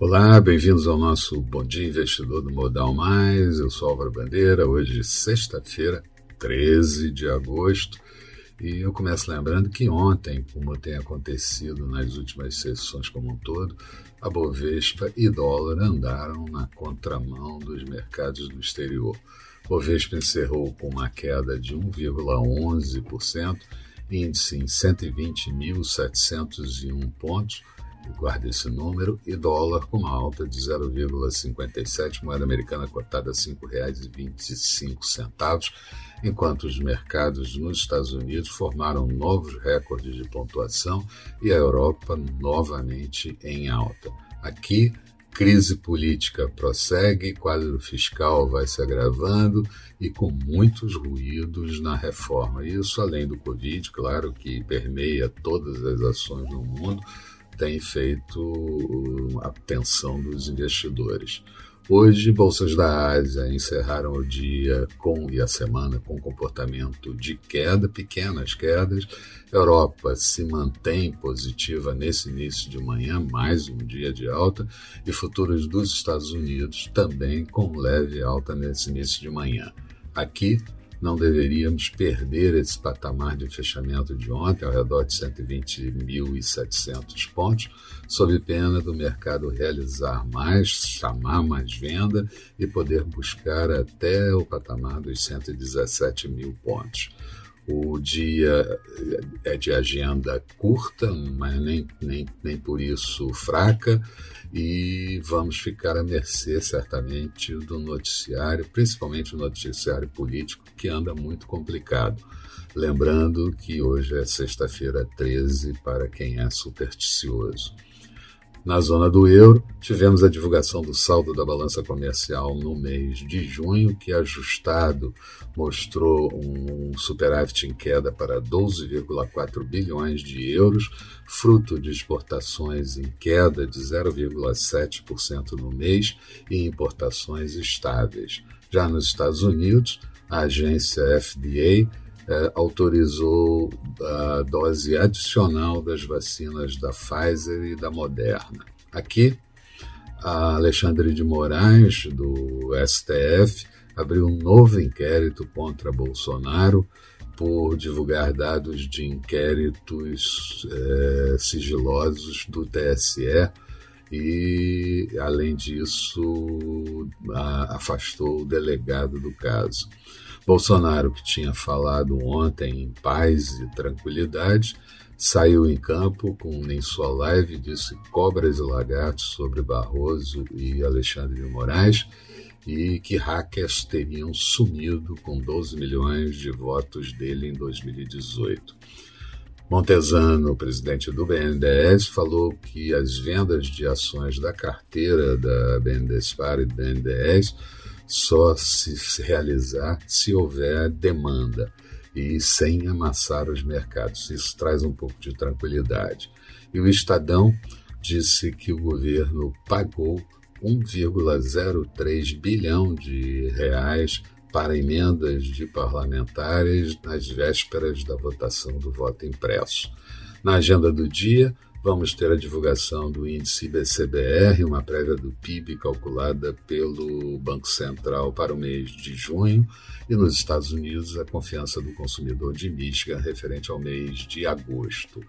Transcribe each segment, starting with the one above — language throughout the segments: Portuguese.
Olá, bem-vindos ao nosso Bom Dia Investidor do Modal Mais. Eu sou Álvaro Bandeira, hoje sexta-feira, 13 de agosto. E eu começo lembrando que ontem, como tem acontecido nas últimas sessões como um todo, a Bovespa e dólar andaram na contramão dos mercados do exterior. Bovespa encerrou com uma queda de 1,11%, índice em 120.701 pontos, guarda esse número, e dólar com uma alta de 0,57, moeda americana cotada a R$ 5,25, enquanto os mercados nos Estados Unidos formaram novos recordes de pontuação e a Europa novamente em alta. Aqui, crise política prossegue, quadro fiscal vai se agravando e com muitos ruídos na reforma. Isso além do Covid, claro, que permeia todas as ações no mundo, tem feito a atenção dos investidores. Hoje, bolsas da Ásia encerraram o dia com e a semana com comportamento de queda, pequenas quedas. Europa se mantém positiva nesse início de manhã, mais um dia de alta, e futuros dos Estados Unidos também com leve alta nesse início de manhã. Aqui, não deveríamos perder esse patamar de fechamento de ontem, ao redor de 120.700 pontos, sob pena do mercado realizar mais, chamar mais venda e poder buscar até o patamar dos 117 mil pontos. O dia é de agenda curta, mas nem, nem, nem por isso fraca, e vamos ficar à mercê, certamente, do noticiário, principalmente o noticiário político, que anda muito complicado. Lembrando que hoje é sexta-feira 13 para quem é supersticioso. Na zona do euro, tivemos a divulgação do saldo da balança comercial no mês de junho, que ajustado mostrou um superávit em queda para 12,4 bilhões de euros, fruto de exportações em queda de 0,7% no mês e importações estáveis. Já nos Estados Unidos, a agência FDA é, autorizou a dose adicional das vacinas da Pfizer e da Moderna. Aqui, Alexandre de Moraes, do STF, abriu um novo inquérito contra Bolsonaro por divulgar dados de inquéritos é, sigilosos do TSE e, além disso, a, afastou o delegado do caso. Bolsonaro, que tinha falado ontem em paz e tranquilidade, saiu em campo com em sua live disse cobras e lagartos sobre Barroso e Alexandre de Moraes e que hackers teriam sumido com 12 milhões de votos dele em 2018. Montesano, presidente do BNDES, falou que as vendas de ações da carteira da BNDESPAR e do BNDES só se realizar se houver demanda e sem amassar os mercados. Isso traz um pouco de tranquilidade. E o Estadão disse que o governo pagou 1,03 bilhão de reais para emendas de parlamentares nas vésperas da votação do voto impresso. Na agenda do dia, Vamos ter a divulgação do índice IBCBR, uma prévia do PIB calculada pelo Banco Central para o mês de junho, e nos Estados Unidos a confiança do consumidor de Michigan referente ao mês de agosto.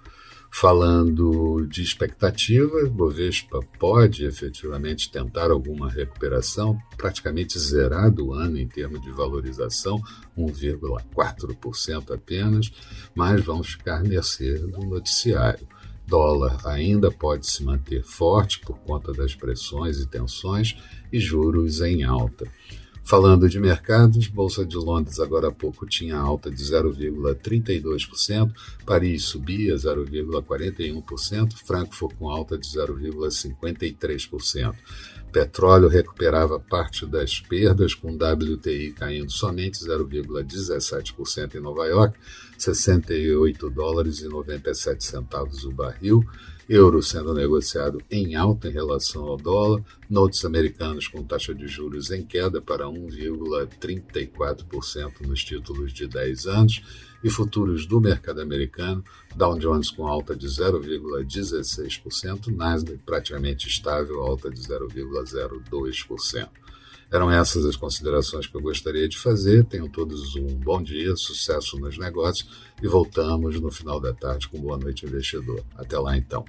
Falando de expectativa, Bovespa pode efetivamente tentar alguma recuperação, praticamente zerado o ano em termos de valorização, 1,4% apenas, mas vamos ficar mercê do noticiário dólar ainda pode se manter forte por conta das pressões e tensões e juros em alta. Falando de mercados, Bolsa de Londres agora há pouco tinha alta de 0,32%, Paris subia 0,41%, Frankfurt com alta de 0,53%. Petróleo recuperava parte das perdas, com WTI caindo somente 0,17% em Nova York, 68 dólares e 97 centavos o barril, euro sendo negociado em alta em relação ao dólar, notes americanos com taxa de juros em queda para 1,34% nos títulos de 10 anos e futuros do mercado americano, Dow Jones com alta de 0,16%, Nasdaq praticamente estável, alta de 0,02%. Eram essas as considerações que eu gostaria de fazer. Tenham todos um bom dia, sucesso nos negócios e voltamos no final da tarde com Boa Noite Investidor. Até lá então.